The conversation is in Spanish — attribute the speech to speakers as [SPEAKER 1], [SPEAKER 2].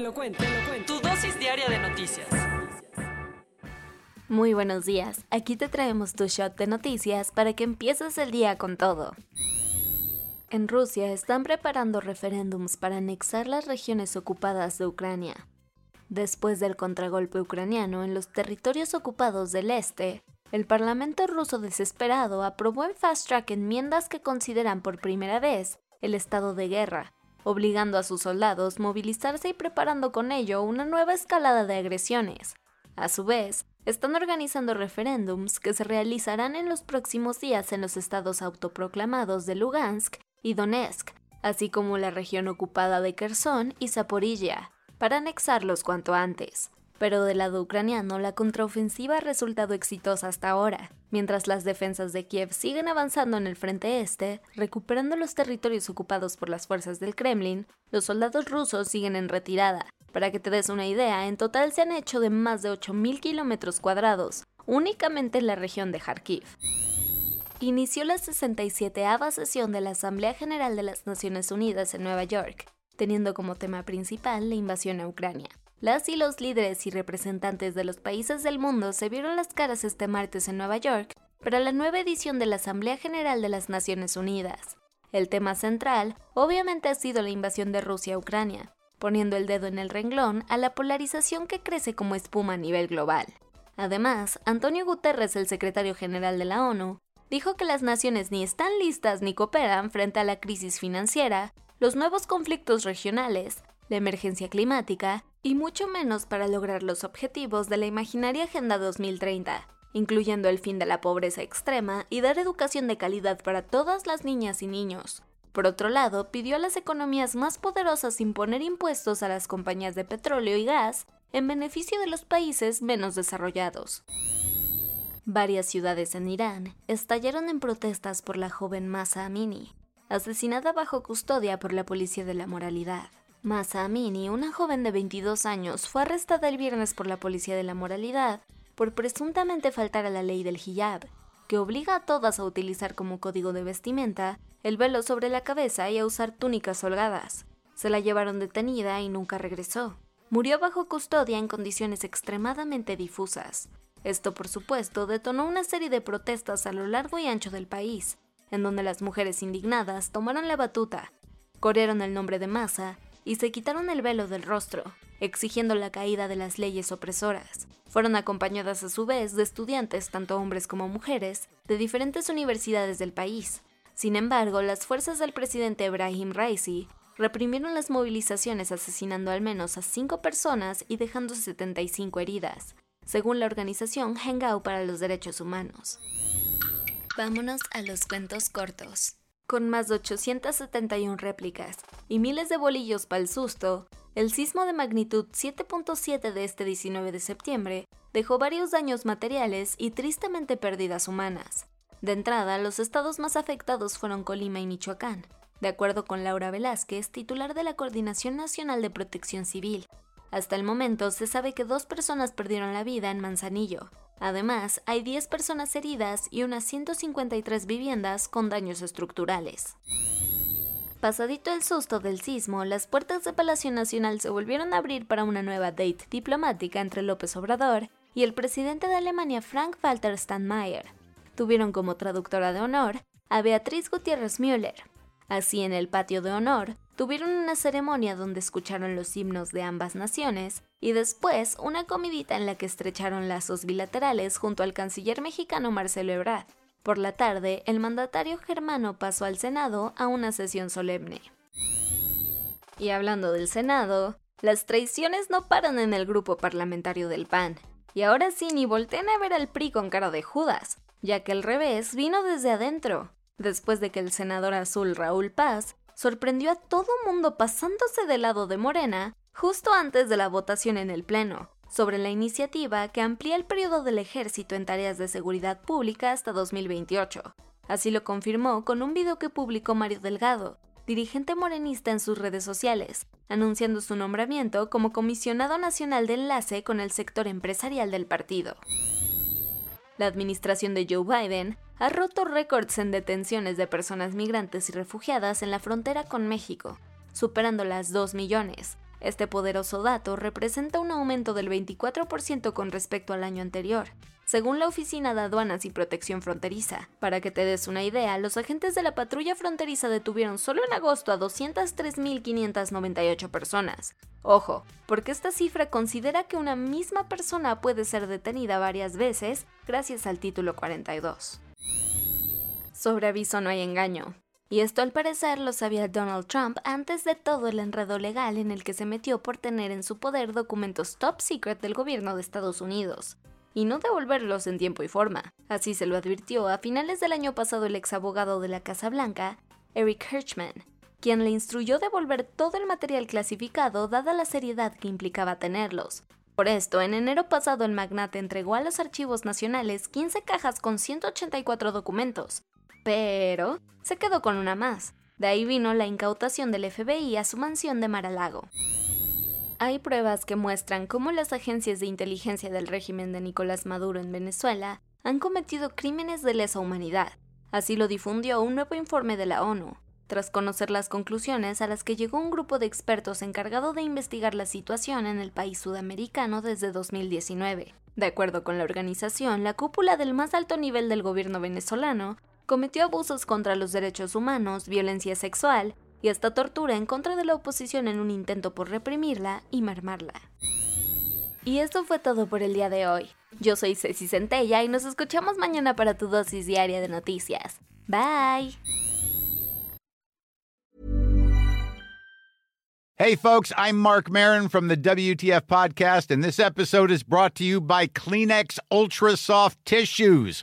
[SPEAKER 1] Lo cuento, te lo cuento. Tu dosis diaria de noticias.
[SPEAKER 2] Muy buenos días, aquí te traemos tu shot de noticias para que empieces el día con todo. En Rusia están preparando referéndums para anexar las regiones ocupadas de Ucrania. Después del contragolpe ucraniano en los territorios ocupados del este, el Parlamento ruso desesperado aprobó en fast track enmiendas que consideran por primera vez el estado de guerra, obligando a sus soldados a movilizarse y preparando con ello una nueva escalada de agresiones. A su vez, están organizando referéndums que se realizarán en los próximos días en los estados autoproclamados de Lugansk y Donetsk, así como la región ocupada de Kherson y Zaporilla, para anexarlos cuanto antes. Pero del lado ucraniano, la contraofensiva ha resultado exitosa hasta ahora, mientras las defensas de Kiev siguen avanzando en el frente este, recuperando los territorios ocupados por las fuerzas del Kremlin, los soldados rusos siguen en retirada. Para que te des una idea, en total se han hecho de más de 8.000 kilómetros cuadrados, únicamente en la región de Kharkiv. Inició la 67 sesión de la Asamblea General de las Naciones Unidas en Nueva York, teniendo como tema principal la invasión a Ucrania. Las y los líderes y representantes de los países del mundo se vieron las caras este martes en Nueva York para la nueva edición de la Asamblea General de las Naciones Unidas. El tema central obviamente ha sido la invasión de Rusia a Ucrania, poniendo el dedo en el renglón a la polarización que crece como espuma a nivel global. Además, Antonio Guterres, el secretario general de la ONU, dijo que las naciones ni están listas ni cooperan frente a la crisis financiera, los nuevos conflictos regionales, la emergencia climática y mucho menos para lograr los objetivos de la imaginaria Agenda 2030, incluyendo el fin de la pobreza extrema y dar educación de calidad para todas las niñas y niños. Por otro lado, pidió a las economías más poderosas imponer impuestos a las compañías de petróleo y gas en beneficio de los países menos desarrollados. Varias ciudades en Irán estallaron en protestas por la joven Masa Amini, asesinada bajo custodia por la policía de la moralidad. Masa Amini, una joven de 22 años, fue arrestada el viernes por la Policía de la Moralidad por presuntamente faltar a la ley del hijab, que obliga a todas a utilizar como código de vestimenta el velo sobre la cabeza y a usar túnicas holgadas. Se la llevaron detenida y nunca regresó. Murió bajo custodia en condiciones extremadamente difusas. Esto, por supuesto, detonó una serie de protestas a lo largo y ancho del país, en donde las mujeres indignadas tomaron la batuta, corrieron el nombre de Masa y se quitaron el velo del rostro, exigiendo la caída de las leyes opresoras. Fueron acompañadas a su vez de estudiantes, tanto hombres como mujeres, de diferentes universidades del país. Sin embargo, las fuerzas del presidente Ibrahim Raisi reprimieron las movilizaciones asesinando al menos a cinco personas y dejando 75 heridas, según la organización Hengao para los Derechos Humanos. Vámonos a los cuentos cortos. Con más de 871 réplicas y miles de bolillos para el susto, el sismo de magnitud 7.7 de este 19 de septiembre dejó varios daños materiales y tristemente pérdidas humanas. De entrada, los estados más afectados fueron Colima y Michoacán, de acuerdo con Laura Velázquez, titular de la Coordinación Nacional de Protección Civil. Hasta el momento se sabe que dos personas perdieron la vida en Manzanillo, Además, hay 10 personas heridas y unas 153 viviendas con daños estructurales. Pasadito el susto del sismo, las puertas de Palacio Nacional se volvieron a abrir para una nueva date diplomática entre López Obrador y el presidente de Alemania Frank-Walter Steinmeier. Tuvieron como traductora de honor a Beatriz Gutiérrez Müller. Así, en el patio de honor, tuvieron una ceremonia donde escucharon los himnos de ambas naciones y después una comidita en la que estrecharon lazos bilaterales junto al canciller mexicano Marcelo Ebrard. Por la tarde, el mandatario germano pasó al Senado a una sesión solemne. Y hablando del Senado, las traiciones no paran en el grupo parlamentario del PAN. Y ahora sí, ni volteen a ver al PRI con cara de Judas, ya que el revés vino desde adentro. después de que el senador azul Raúl Paz sorprendió a todo mundo pasándose del lado de Morena justo antes de la votación en el Pleno, sobre la iniciativa que amplía el periodo del ejército en tareas de seguridad pública hasta 2028. Así lo confirmó con un video que publicó Mario Delgado, dirigente morenista en sus redes sociales, anunciando su nombramiento como comisionado nacional de enlace con el sector empresarial del partido. La administración de Joe Biden ha roto récords en detenciones de personas migrantes y refugiadas en la frontera con México, superando las 2 millones, este poderoso dato representa un aumento del 24% con respecto al año anterior, según la Oficina de Aduanas y Protección Fronteriza. Para que te des una idea, los agentes de la patrulla fronteriza detuvieron solo en agosto a 203.598 personas. Ojo, porque esta cifra considera que una misma persona puede ser detenida varias veces gracias al título 42. Sobre aviso no hay engaño. Y esto al parecer lo sabía Donald Trump antes de todo el enredo legal en el que se metió por tener en su poder documentos top secret del gobierno de Estados Unidos, y no devolverlos en tiempo y forma. Así se lo advirtió a finales del año pasado el ex abogado de la Casa Blanca, Eric Hirschman, quien le instruyó devolver todo el material clasificado dada la seriedad que implicaba tenerlos. Por esto, en enero pasado el magnate entregó a los archivos nacionales 15 cajas con 184 documentos, pero se quedó con una más. De ahí vino la incautación del FBI a su mansión de Mar-a-Lago. Hay pruebas que muestran cómo las agencias de inteligencia del régimen de Nicolás Maduro en Venezuela han cometido crímenes de lesa humanidad. Así lo difundió un nuevo informe de la ONU, tras conocer las conclusiones a las que llegó un grupo de expertos encargado de investigar la situación en el país sudamericano desde 2019. De acuerdo con la organización, la cúpula del más alto nivel del gobierno venezolano cometió abusos contra los derechos humanos, violencia sexual y hasta tortura en contra de la oposición en un intento por reprimirla y mermarla. Y esto fue todo por el día de hoy. Yo soy Ceci Centella y nos escuchamos mañana para tu dosis diaria de noticias. Bye.
[SPEAKER 3] Hey folks, I'm Mark Marin from the WTF podcast and this episode is brought to you by Kleenex Ultra Soft Tissues